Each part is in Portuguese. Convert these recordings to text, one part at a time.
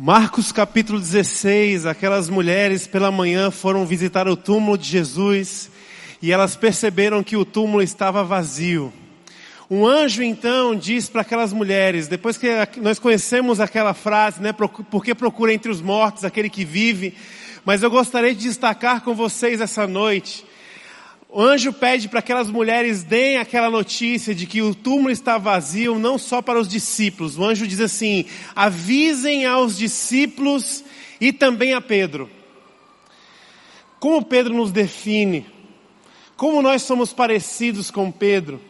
Marcos capítulo 16, aquelas mulheres pela manhã foram visitar o túmulo de Jesus e elas perceberam que o túmulo estava vazio. Um anjo então diz para aquelas mulheres, depois que nós conhecemos aquela frase, né, porque procura entre os mortos aquele que vive, mas eu gostaria de destacar com vocês essa noite o anjo pede para aquelas mulheres deem aquela notícia de que o túmulo está vazio, não só para os discípulos. O anjo diz assim: avisem aos discípulos e também a Pedro. Como Pedro nos define? Como nós somos parecidos com Pedro?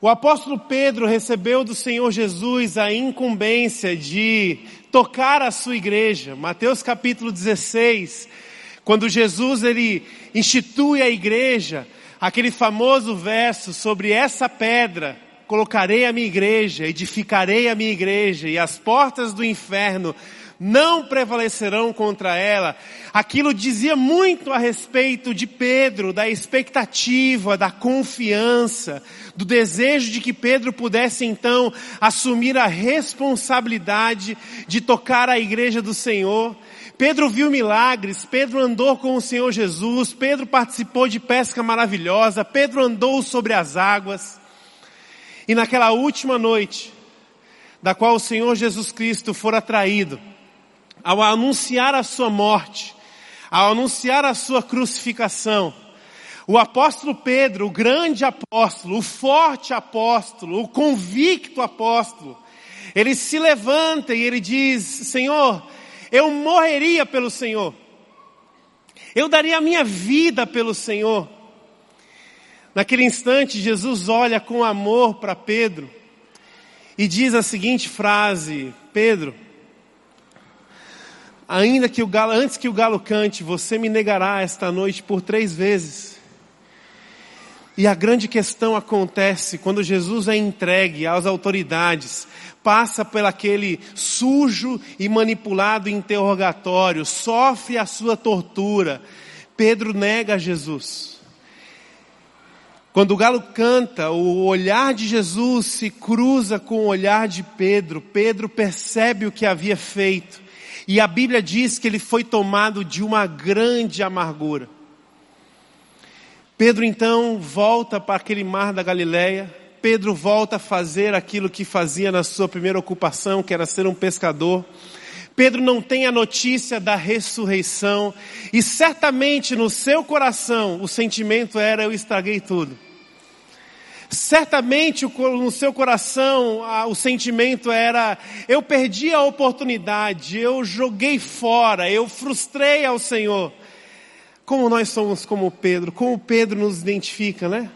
O apóstolo Pedro recebeu do Senhor Jesus a incumbência de tocar a sua igreja. Mateus capítulo 16 quando Jesus ele institui a igreja, aquele famoso verso sobre essa pedra, colocarei a minha igreja, edificarei a minha igreja e as portas do inferno não prevalecerão contra ela. Aquilo dizia muito a respeito de Pedro, da expectativa, da confiança, do desejo de que Pedro pudesse então assumir a responsabilidade de tocar a igreja do Senhor. Pedro viu milagres, Pedro andou com o Senhor Jesus, Pedro participou de pesca maravilhosa, Pedro andou sobre as águas. E naquela última noite, da qual o Senhor Jesus Cristo fora traído, ao anunciar a sua morte, ao anunciar a sua crucificação, o apóstolo Pedro, o grande apóstolo, o forte apóstolo, o convicto apóstolo, ele se levanta e ele diz: Senhor, eu morreria pelo Senhor. Eu daria a minha vida pelo Senhor. Naquele instante, Jesus olha com amor para Pedro e diz a seguinte frase: Pedro, ainda que o galo, antes que o galo cante, você me negará esta noite por três vezes. E a grande questão acontece quando Jesus é entregue às autoridades, passa por aquele sujo e manipulado interrogatório, sofre a sua tortura. Pedro nega Jesus. Quando o galo canta, o olhar de Jesus se cruza com o olhar de Pedro. Pedro percebe o que havia feito. E a Bíblia diz que ele foi tomado de uma grande amargura. Pedro então volta para aquele mar da Galileia. Pedro volta a fazer aquilo que fazia na sua primeira ocupação, que era ser um pescador. Pedro não tem a notícia da ressurreição e certamente no seu coração o sentimento era eu estraguei tudo. Certamente no seu coração o sentimento era eu perdi a oportunidade, eu joguei fora, eu frustrei ao Senhor. Como nós somos como Pedro, como Pedro nos identifica, né?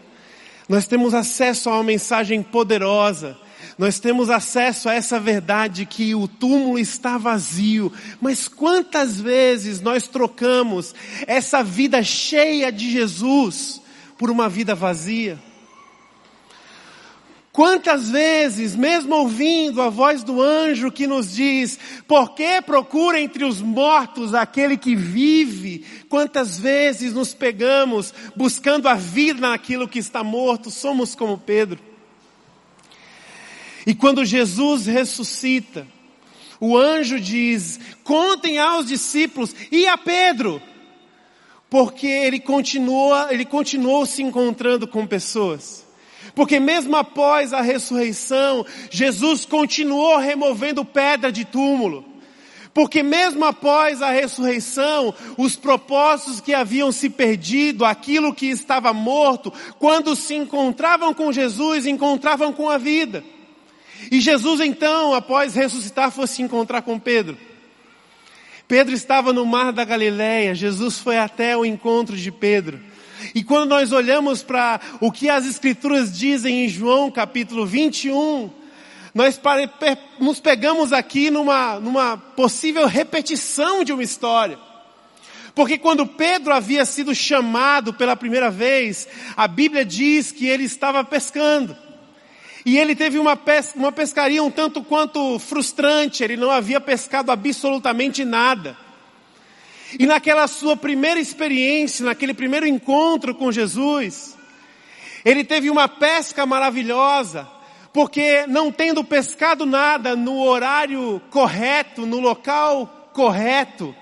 Nós temos acesso a uma mensagem poderosa. Nós temos acesso a essa verdade que o túmulo está vazio. Mas quantas vezes nós trocamos essa vida cheia de Jesus por uma vida vazia? Quantas vezes, mesmo ouvindo a voz do anjo que nos diz, por que procura entre os mortos aquele que vive? Quantas vezes nos pegamos buscando a vida naquilo que está morto? Somos como Pedro. E quando Jesus ressuscita, o anjo diz, contem aos discípulos e a Pedro, porque ele continua, ele continuou se encontrando com pessoas. Porque mesmo após a ressurreição, Jesus continuou removendo pedra de túmulo. Porque mesmo após a ressurreição, os propósitos que haviam se perdido, aquilo que estava morto, quando se encontravam com Jesus, encontravam com a vida. E Jesus então, após ressuscitar, foi se encontrar com Pedro. Pedro estava no mar da Galileia, Jesus foi até o encontro de Pedro. E quando nós olhamos para o que as Escrituras dizem em João capítulo 21, nós nos pegamos aqui numa, numa possível repetição de uma história. Porque quando Pedro havia sido chamado pela primeira vez, a Bíblia diz que ele estava pescando. E ele teve uma, pesca, uma pescaria um tanto quanto frustrante, ele não havia pescado absolutamente nada. E naquela sua primeira experiência, naquele primeiro encontro com Jesus, ele teve uma pesca maravilhosa, porque não tendo pescado nada no horário correto, no local correto,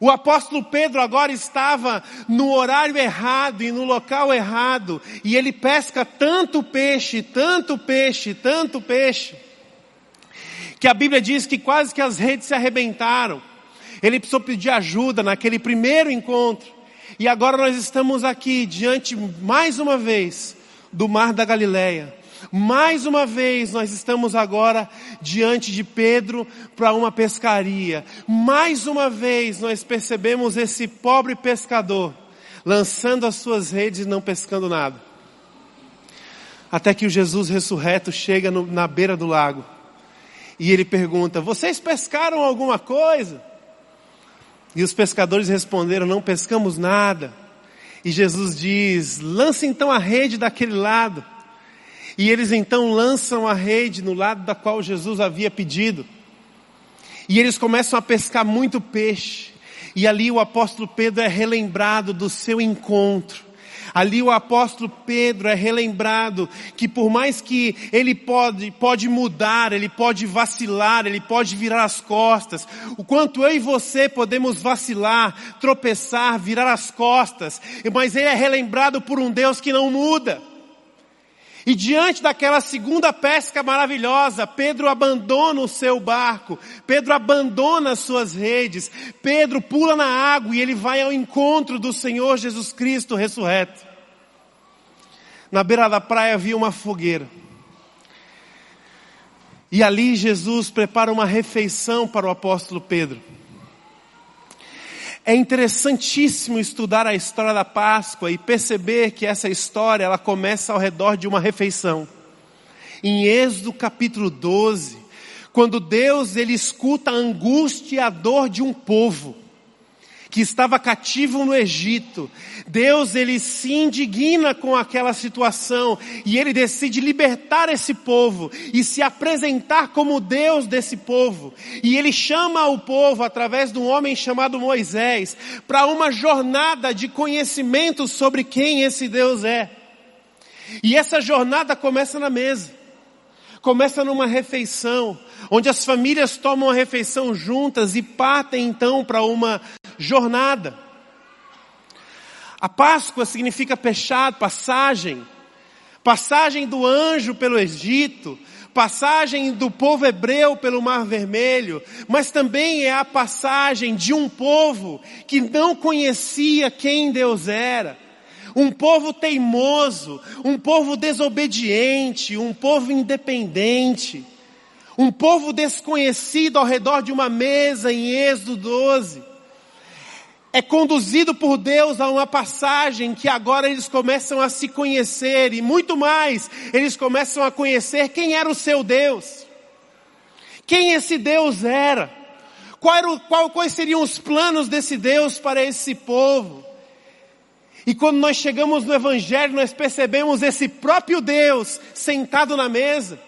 o apóstolo Pedro agora estava no horário errado e no local errado, e ele pesca tanto peixe, tanto peixe, tanto peixe, que a Bíblia diz que quase que as redes se arrebentaram. Ele precisou pedir ajuda naquele primeiro encontro. E agora nós estamos aqui diante mais uma vez do Mar da Galileia. Mais uma vez nós estamos agora diante de Pedro para uma pescaria. Mais uma vez nós percebemos esse pobre pescador lançando as suas redes e não pescando nada. Até que o Jesus ressurreto chega no, na beira do lago. E ele pergunta: Vocês pescaram alguma coisa? E os pescadores responderam: Não pescamos nada. E Jesus diz: Lance então a rede daquele lado. E eles então lançam a rede no lado da qual Jesus havia pedido. E eles começam a pescar muito peixe. E ali o apóstolo Pedro é relembrado do seu encontro. Ali o apóstolo Pedro é relembrado que por mais que ele pode, pode mudar, ele pode vacilar, ele pode virar as costas, o quanto eu e você podemos vacilar, tropeçar, virar as costas, mas ele é relembrado por um Deus que não muda. E diante daquela segunda pesca maravilhosa, Pedro abandona o seu barco, Pedro abandona as suas redes, Pedro pula na água e ele vai ao encontro do Senhor Jesus Cristo ressurreto. Na beira da praia havia uma fogueira. E ali Jesus prepara uma refeição para o apóstolo Pedro. É interessantíssimo estudar a história da Páscoa e perceber que essa história ela começa ao redor de uma refeição. Em Êxodo capítulo 12, quando Deus ele escuta a angústia e a dor de um povo que estava cativo no Egito. Deus ele se indigna com aquela situação e ele decide libertar esse povo e se apresentar como Deus desse povo. E ele chama o povo através de um homem chamado Moisés para uma jornada de conhecimento sobre quem esse Deus é. E essa jornada começa na mesa. Começa numa refeição, onde as famílias tomam a refeição juntas e partem então para uma jornada. A Páscoa significa fechado, passagem, passagem do anjo pelo Egito, passagem do povo hebreu pelo Mar Vermelho, mas também é a passagem de um povo que não conhecia quem Deus era. Um povo teimoso, um povo desobediente, um povo independente, um povo desconhecido ao redor de uma mesa em Êxodo 12 é conduzido por Deus a uma passagem que agora eles começam a se conhecer e muito mais, eles começam a conhecer quem era o seu Deus. Quem esse Deus era. Qual era qual, quais seriam os planos desse Deus para esse povo. E quando nós chegamos no Evangelho, nós percebemos esse próprio Deus sentado na mesa.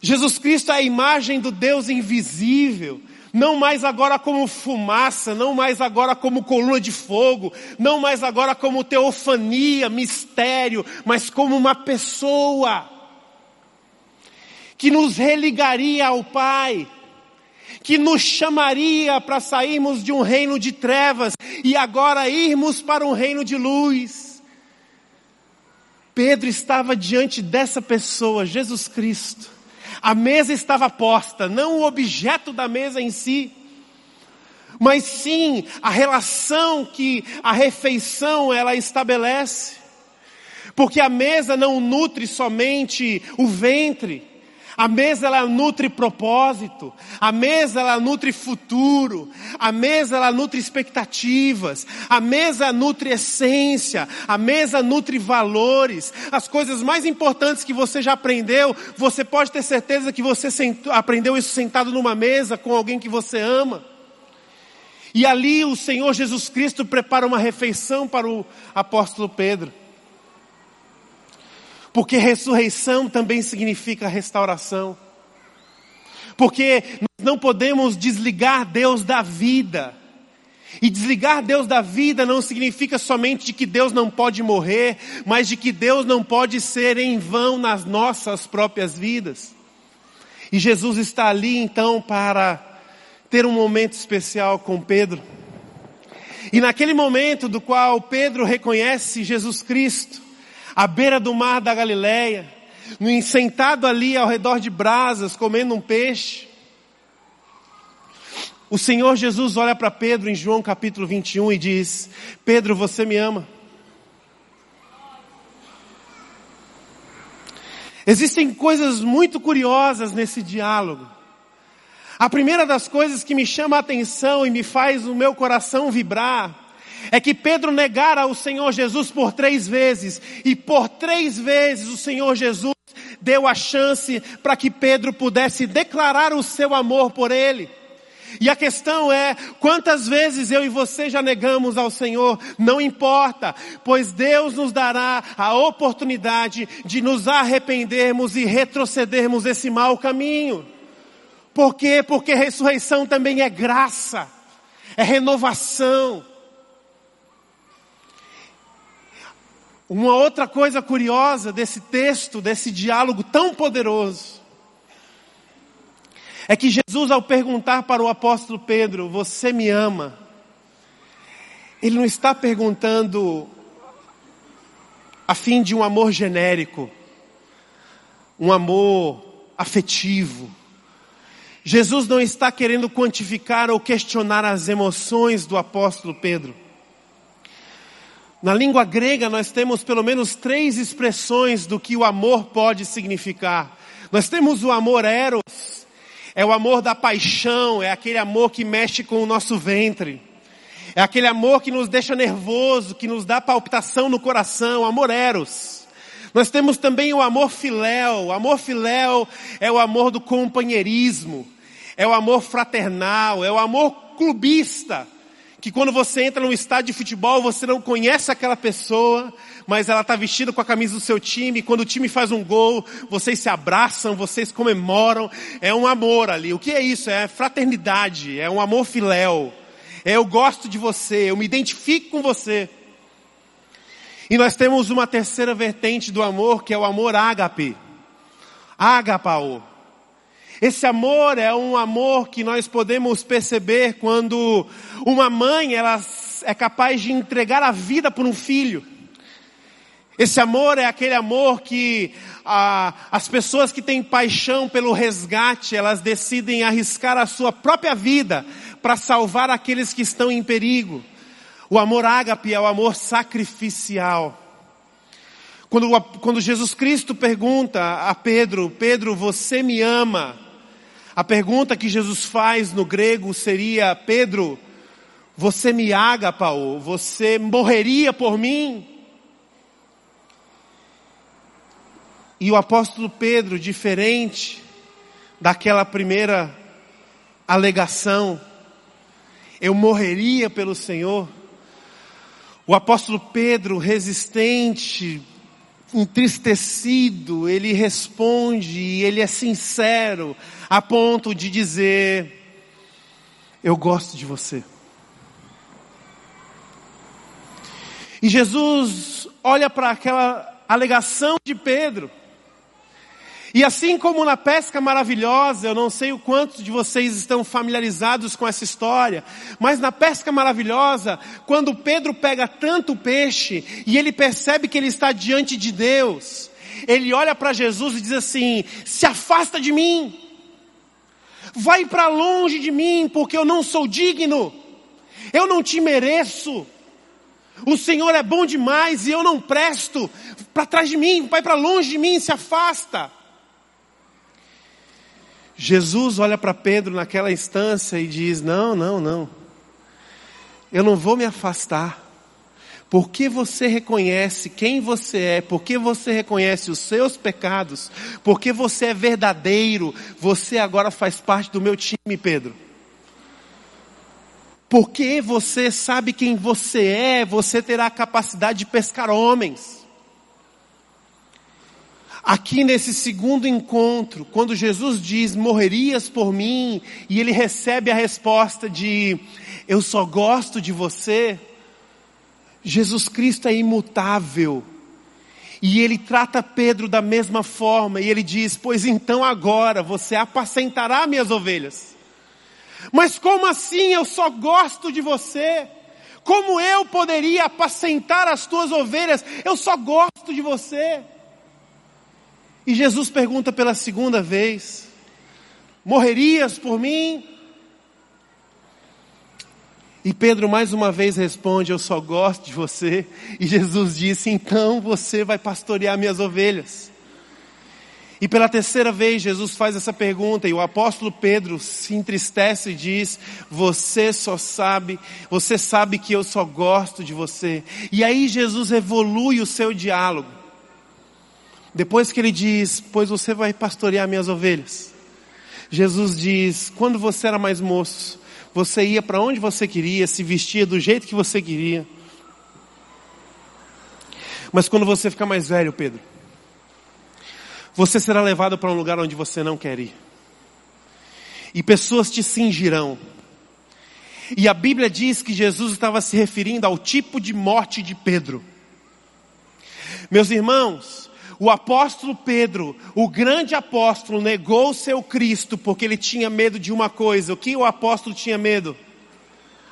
Jesus Cristo é a imagem do Deus invisível, não mais agora como fumaça, não mais agora como coluna de fogo, não mais agora como teofania, mistério, mas como uma pessoa que nos religaria ao Pai, que nos chamaria para sairmos de um reino de trevas e agora irmos para um reino de luz. Pedro estava diante dessa pessoa, Jesus Cristo, a mesa estava posta, não o objeto da mesa em si, mas sim a relação que a refeição ela estabelece. Porque a mesa não nutre somente o ventre, a mesa ela nutre propósito, a mesa ela nutre futuro, a mesa ela nutre expectativas, a mesa nutre essência, a mesa nutre valores. As coisas mais importantes que você já aprendeu, você pode ter certeza que você aprendeu isso sentado numa mesa com alguém que você ama. E ali o Senhor Jesus Cristo prepara uma refeição para o apóstolo Pedro. Porque ressurreição também significa restauração. Porque nós não podemos desligar Deus da vida. E desligar Deus da vida não significa somente de que Deus não pode morrer, mas de que Deus não pode ser em vão nas nossas próprias vidas. E Jesus está ali então para ter um momento especial com Pedro. E naquele momento do qual Pedro reconhece Jesus Cristo, à beira do mar da Galileia, sentado ali ao redor de brasas, comendo um peixe, o Senhor Jesus olha para Pedro em João capítulo 21 e diz: Pedro, você me ama? Existem coisas muito curiosas nesse diálogo. A primeira das coisas que me chama a atenção e me faz o meu coração vibrar é que Pedro negara o Senhor Jesus por três vezes, e por três vezes o Senhor Jesus deu a chance para que Pedro pudesse declarar o seu amor por ele. E a questão é, quantas vezes eu e você já negamos ao Senhor? Não importa, pois Deus nos dará a oportunidade de nos arrependermos e retrocedermos esse mau caminho. Por quê? Porque ressurreição também é graça, é renovação. Uma outra coisa curiosa desse texto, desse diálogo tão poderoso, é que Jesus, ao perguntar para o apóstolo Pedro, você me ama? Ele não está perguntando a fim de um amor genérico, um amor afetivo. Jesus não está querendo quantificar ou questionar as emoções do apóstolo Pedro. Na língua grega nós temos pelo menos três expressões do que o amor pode significar. Nós temos o amor eros, é o amor da paixão, é aquele amor que mexe com o nosso ventre. É aquele amor que nos deixa nervoso, que nos dá palpitação no coração, amor eros. Nós temos também o amor filéu. O amor filéu é o amor do companheirismo, é o amor fraternal, é o amor clubista que quando você entra num estádio de futebol, você não conhece aquela pessoa, mas ela está vestida com a camisa do seu time, quando o time faz um gol, vocês se abraçam, vocês comemoram, é um amor ali. O que é isso? É fraternidade, é um amor filéu. É eu gosto de você, eu me identifico com você. E nós temos uma terceira vertente do amor, que é o amor ágape. Agapao. Esse amor é um amor que nós podemos perceber quando uma mãe ela é capaz de entregar a vida por um filho. Esse amor é aquele amor que ah, as pessoas que têm paixão pelo resgate, elas decidem arriscar a sua própria vida para salvar aqueles que estão em perigo. O amor ágape é o amor sacrificial. Quando, quando Jesus Cristo pergunta a Pedro, Pedro, você me ama? A pergunta que Jesus faz no grego seria: Pedro, você me agapau, você morreria por mim? E o apóstolo Pedro, diferente daquela primeira alegação, eu morreria pelo Senhor. O apóstolo Pedro, resistente, entristecido, ele responde, ele é sincero, a ponto de dizer: Eu gosto de você. E Jesus olha para aquela alegação de Pedro, e assim como na pesca maravilhosa, eu não sei o quantos de vocês estão familiarizados com essa história, mas na pesca maravilhosa, quando Pedro pega tanto peixe e ele percebe que ele está diante de Deus, ele olha para Jesus e diz assim: se afasta de mim, vai para longe de mim, porque eu não sou digno, eu não te mereço. O Senhor é bom demais e eu não presto. Para trás de mim, vai para longe de mim, se afasta. Jesus olha para Pedro naquela instância e diz: Não, não, não. Eu não vou me afastar. Porque você reconhece quem você é, porque você reconhece os seus pecados, porque você é verdadeiro, você agora faz parte do meu time, Pedro. Porque você sabe quem você é, você terá a capacidade de pescar homens. Aqui nesse segundo encontro, quando Jesus diz: Morrerias por mim, e ele recebe a resposta de: Eu só gosto de você. Jesus Cristo é imutável. E ele trata Pedro da mesma forma, e ele diz: Pois então agora você apacentará minhas ovelhas. Mas como assim eu só gosto de você? Como eu poderia apacentar as tuas ovelhas? Eu só gosto de você. E Jesus pergunta pela segunda vez: Morrerias por mim? E Pedro mais uma vez responde: Eu só gosto de você. E Jesus disse: Então você vai pastorear minhas ovelhas. E pela terceira vez Jesus faz essa pergunta e o apóstolo Pedro se entristece e diz: Você só sabe, você sabe que eu só gosto de você. E aí Jesus evolui o seu diálogo. Depois que ele diz: Pois você vai pastorear minhas ovelhas. Jesus diz: Quando você era mais moço, você ia para onde você queria, se vestia do jeito que você queria. Mas quando você ficar mais velho, Pedro, você será levado para um lugar onde você não quer ir. E pessoas te cingirão. E a Bíblia diz que Jesus estava se referindo ao tipo de morte de Pedro. Meus irmãos, o apóstolo Pedro, o grande apóstolo, negou o seu Cristo porque ele tinha medo de uma coisa. O que o apóstolo tinha medo?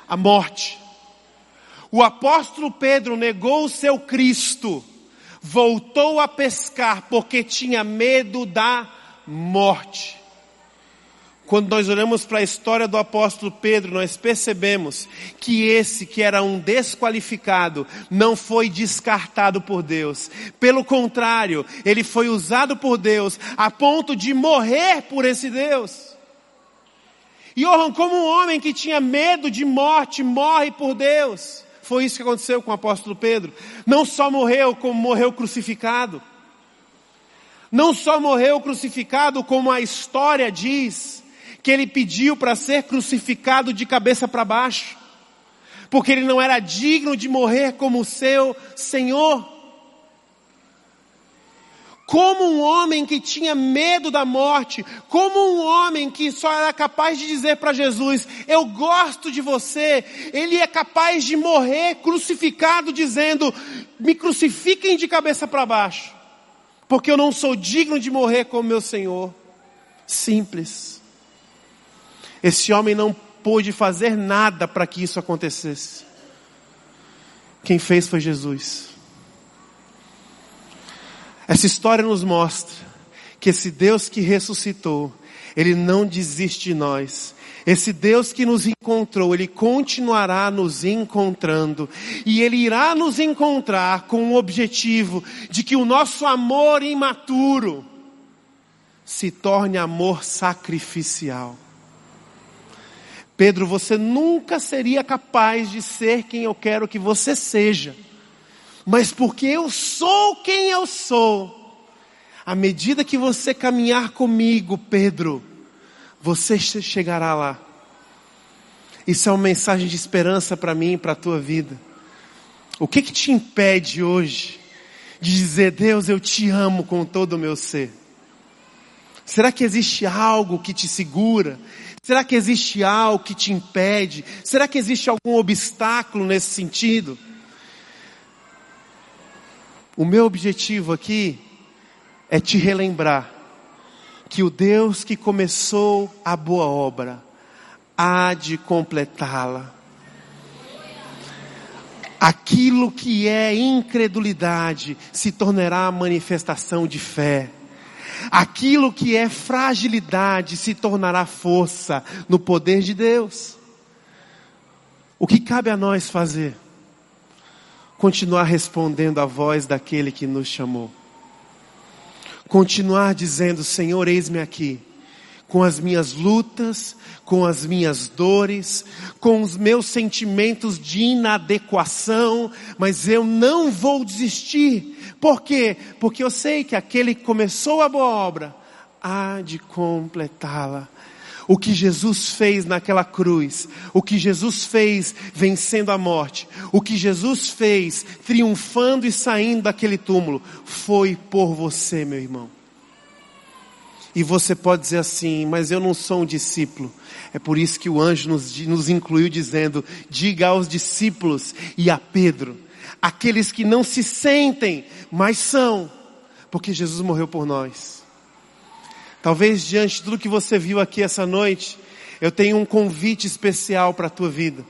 A morte. O apóstolo Pedro negou o seu Cristo, voltou a pescar porque tinha medo da morte. Quando nós olhamos para a história do apóstolo Pedro, nós percebemos que esse que era um desqualificado não foi descartado por Deus. Pelo contrário, ele foi usado por Deus a ponto de morrer por esse Deus. E Johan, como um homem que tinha medo de morte, morre por Deus. Foi isso que aconteceu com o apóstolo Pedro. Não só morreu, como morreu crucificado. Não só morreu crucificado, como a história diz que ele pediu para ser crucificado de cabeça para baixo, porque ele não era digno de morrer como o seu Senhor. Como um homem que tinha medo da morte, como um homem que só era capaz de dizer para Jesus: Eu gosto de você, ele é capaz de morrer crucificado, dizendo: Me crucifiquem de cabeça para baixo, porque eu não sou digno de morrer como meu Senhor. Simples. Esse homem não pôde fazer nada para que isso acontecesse. Quem fez foi Jesus. Essa história nos mostra que esse Deus que ressuscitou, Ele não desiste de nós. Esse Deus que nos encontrou, Ele continuará nos encontrando. E Ele irá nos encontrar com o objetivo de que o nosso amor imaturo se torne amor sacrificial. Pedro, você nunca seria capaz de ser quem eu quero que você seja. Mas porque eu sou quem eu sou, à medida que você caminhar comigo, Pedro, você chegará lá. Isso é uma mensagem de esperança para mim e para a tua vida. O que que te impede hoje de dizer, Deus, eu te amo com todo o meu ser? Será que existe algo que te segura? Será que existe algo que te impede? Será que existe algum obstáculo nesse sentido? O meu objetivo aqui é te relembrar que o Deus que começou a boa obra há de completá-la. Aquilo que é incredulidade se tornará manifestação de fé. Aquilo que é fragilidade se tornará força no poder de Deus. O que cabe a nós fazer? Continuar respondendo à voz daquele que nos chamou. Continuar dizendo: Senhor, eis-me aqui com as minhas lutas, com as minhas dores, com os meus sentimentos de inadequação, mas eu não vou desistir. Por quê? Porque eu sei que aquele que começou a boa obra há de completá-la. o que Jesus fez naquela cruz, o que Jesus fez vencendo a morte, o que Jesus fez triunfando e saindo daquele túmulo, foi por você, meu irmão. E você pode dizer assim, mas eu não sou um discípulo. É por isso que o anjo nos, nos incluiu dizendo, diga aos discípulos e a Pedro, aqueles que não se sentem, mas são, porque Jesus morreu por nós. Talvez diante de tudo que você viu aqui essa noite, eu tenho um convite especial para a tua vida.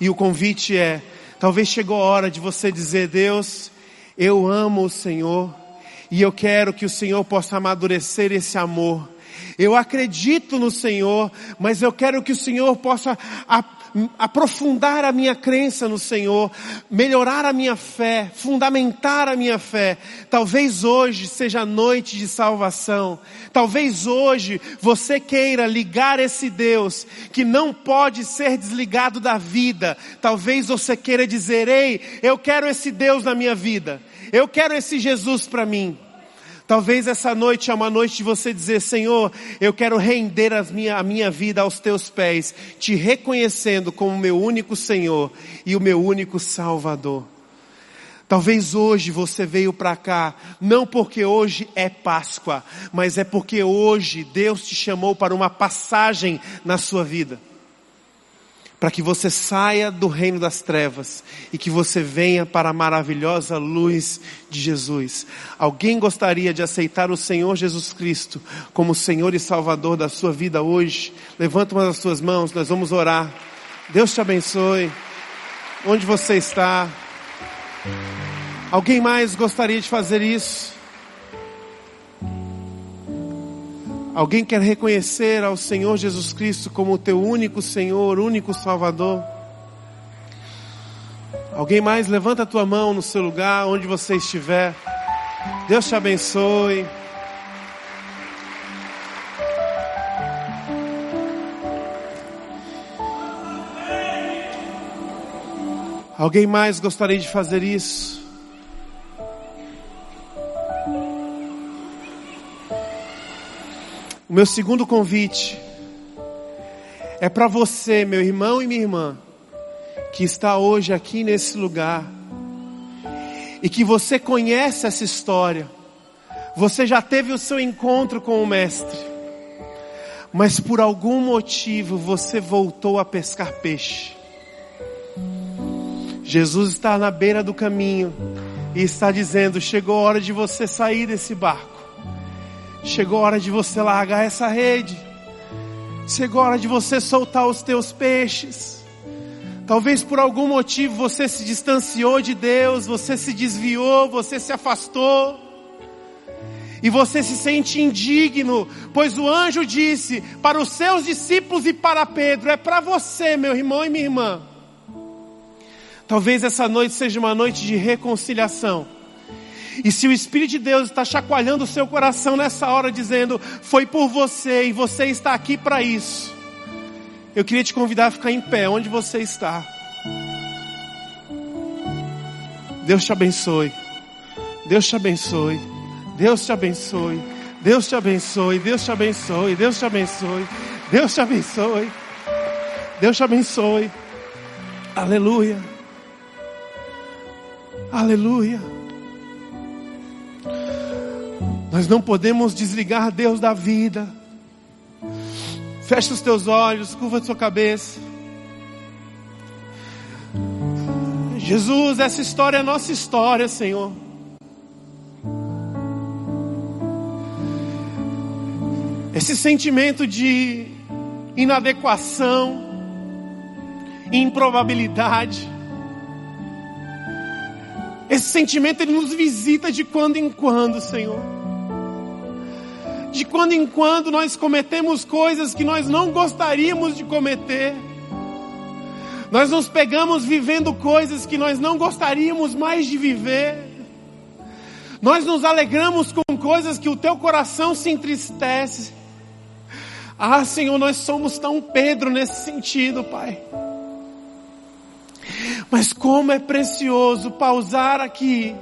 E o convite é, talvez chegou a hora de você dizer, Deus, eu amo o Senhor e eu quero que o Senhor possa amadurecer esse amor. Eu acredito no Senhor, mas eu quero que o Senhor possa aprofundar a minha crença no Senhor, melhorar a minha fé, fundamentar a minha fé. Talvez hoje seja a noite de salvação. Talvez hoje você queira ligar esse Deus que não pode ser desligado da vida. Talvez você queira dizer: "Ei, eu quero esse Deus na minha vida. Eu quero esse Jesus para mim." Talvez essa noite é uma noite de você dizer, Senhor, eu quero render minha, a minha vida aos teus pés, te reconhecendo como meu único Senhor e o meu único Salvador. Talvez hoje você veio para cá, não porque hoje é Páscoa, mas é porque hoje Deus te chamou para uma passagem na sua vida para que você saia do reino das trevas e que você venha para a maravilhosa luz de Jesus. Alguém gostaria de aceitar o Senhor Jesus Cristo como Senhor e Salvador da sua vida hoje? Levanta uma das suas mãos, nós vamos orar. Deus te abençoe. Onde você está? Alguém mais gostaria de fazer isso? Alguém quer reconhecer ao Senhor Jesus Cristo como o teu único Senhor, único Salvador? Alguém mais? Levanta a tua mão no seu lugar, onde você estiver. Deus te abençoe. Alguém mais gostaria de fazer isso? Meu segundo convite é para você, meu irmão e minha irmã, que está hoje aqui nesse lugar e que você conhece essa história, você já teve o seu encontro com o Mestre, mas por algum motivo você voltou a pescar peixe. Jesus está na beira do caminho e está dizendo: chegou a hora de você sair desse barco. Chegou a hora de você largar essa rede. Chegou a hora de você soltar os teus peixes. Talvez por algum motivo você se distanciou de Deus, você se desviou, você se afastou. E você se sente indigno, pois o anjo disse para os seus discípulos e para Pedro: é para você, meu irmão e minha irmã. Talvez essa noite seja uma noite de reconciliação. E se o Espírito de Deus está chacoalhando o seu coração nessa hora, dizendo: Foi por você e você está aqui para isso. Eu queria te convidar a ficar em pé onde você está. Deus te abençoe. Deus te abençoe. Deus te abençoe. Deus te abençoe. Deus te abençoe. Deus te abençoe. Deus te abençoe. Deus te abençoe. Aleluia. Aleluia. Nós não podemos desligar Deus da vida. Fecha os teus olhos, curva a sua cabeça. Jesus, essa história é nossa história, Senhor. Esse sentimento de inadequação, improbabilidade. Esse sentimento ele nos visita de quando em quando, Senhor de quando em quando nós cometemos coisas que nós não gostaríamos de cometer. Nós nos pegamos vivendo coisas que nós não gostaríamos mais de viver. Nós nos alegramos com coisas que o teu coração se entristece. Ah, Senhor, nós somos tão Pedro nesse sentido, Pai. Mas como é precioso pausar aqui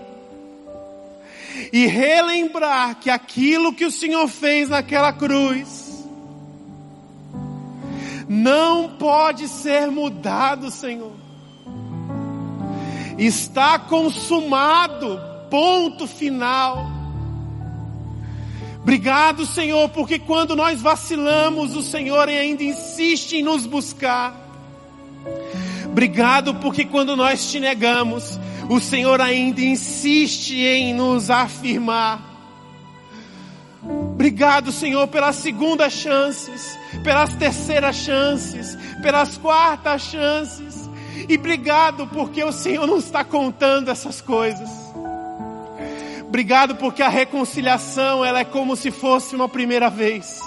e relembrar que aquilo que o Senhor fez naquela cruz não pode ser mudado, Senhor. Está consumado, ponto final. Obrigado, Senhor, porque quando nós vacilamos, o Senhor ainda insiste em nos buscar. Obrigado, porque quando nós te negamos, o Senhor ainda insiste em nos afirmar. Obrigado, Senhor, pelas segundas chances, pelas terceiras chances, pelas quartas chances. E obrigado porque o Senhor não está contando essas coisas. Obrigado porque a reconciliação ela é como se fosse uma primeira vez.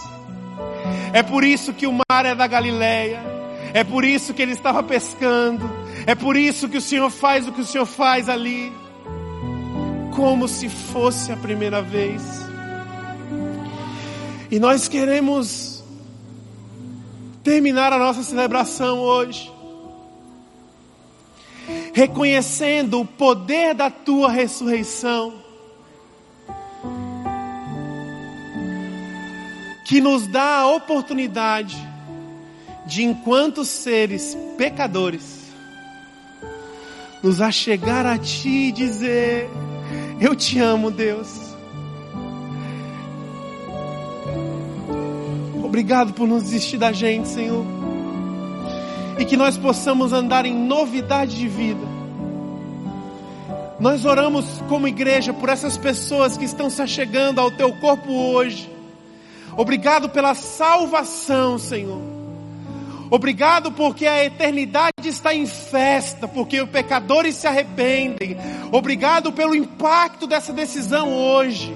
É por isso que o mar é da Galileia. É por isso que ele estava pescando. É por isso que o Senhor faz o que o Senhor faz ali. Como se fosse a primeira vez. E nós queremos terminar a nossa celebração hoje, reconhecendo o poder da tua ressurreição, que nos dá a oportunidade de, enquanto seres pecadores, nos achegar a Ti e dizer: Eu te amo, Deus. Obrigado por não desistir da gente, Senhor. E que nós possamos andar em novidade de vida. Nós oramos como igreja por essas pessoas que estão se achegando ao Teu corpo hoje. Obrigado pela salvação, Senhor. Obrigado porque a eternidade está em festa, porque os pecadores se arrependem. Obrigado pelo impacto dessa decisão hoje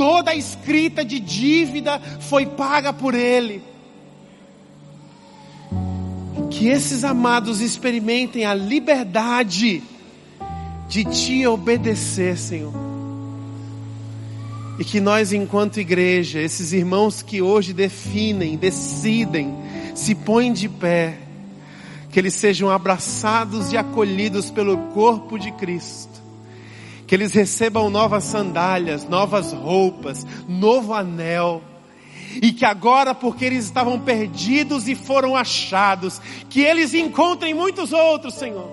toda a escrita de dívida foi paga por Ele. Que esses amados experimentem a liberdade de Te obedecer, Senhor. E que nós, enquanto igreja, esses irmãos que hoje definem, decidem, se põem de pé, que eles sejam abraçados e acolhidos pelo corpo de Cristo que eles recebam novas sandálias, novas roupas, novo anel. E que agora, porque eles estavam perdidos e foram achados, que eles encontrem muitos outros, Senhor.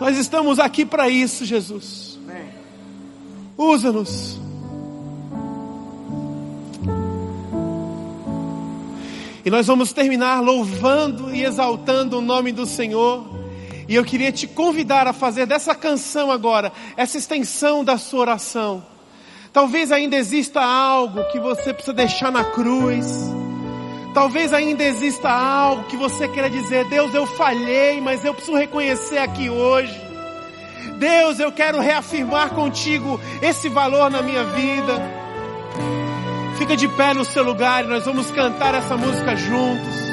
Nós estamos aqui para isso, Jesus. Usa-nos. E nós vamos terminar louvando e exaltando o nome do Senhor. E eu queria te convidar a fazer dessa canção agora, essa extensão da sua oração. Talvez ainda exista algo que você precisa deixar na cruz. Talvez ainda exista algo que você queira dizer, Deus, eu falhei, mas eu preciso reconhecer aqui hoje. Deus, eu quero reafirmar contigo esse valor na minha vida. Fica de pé no seu lugar e nós vamos cantar essa música juntos.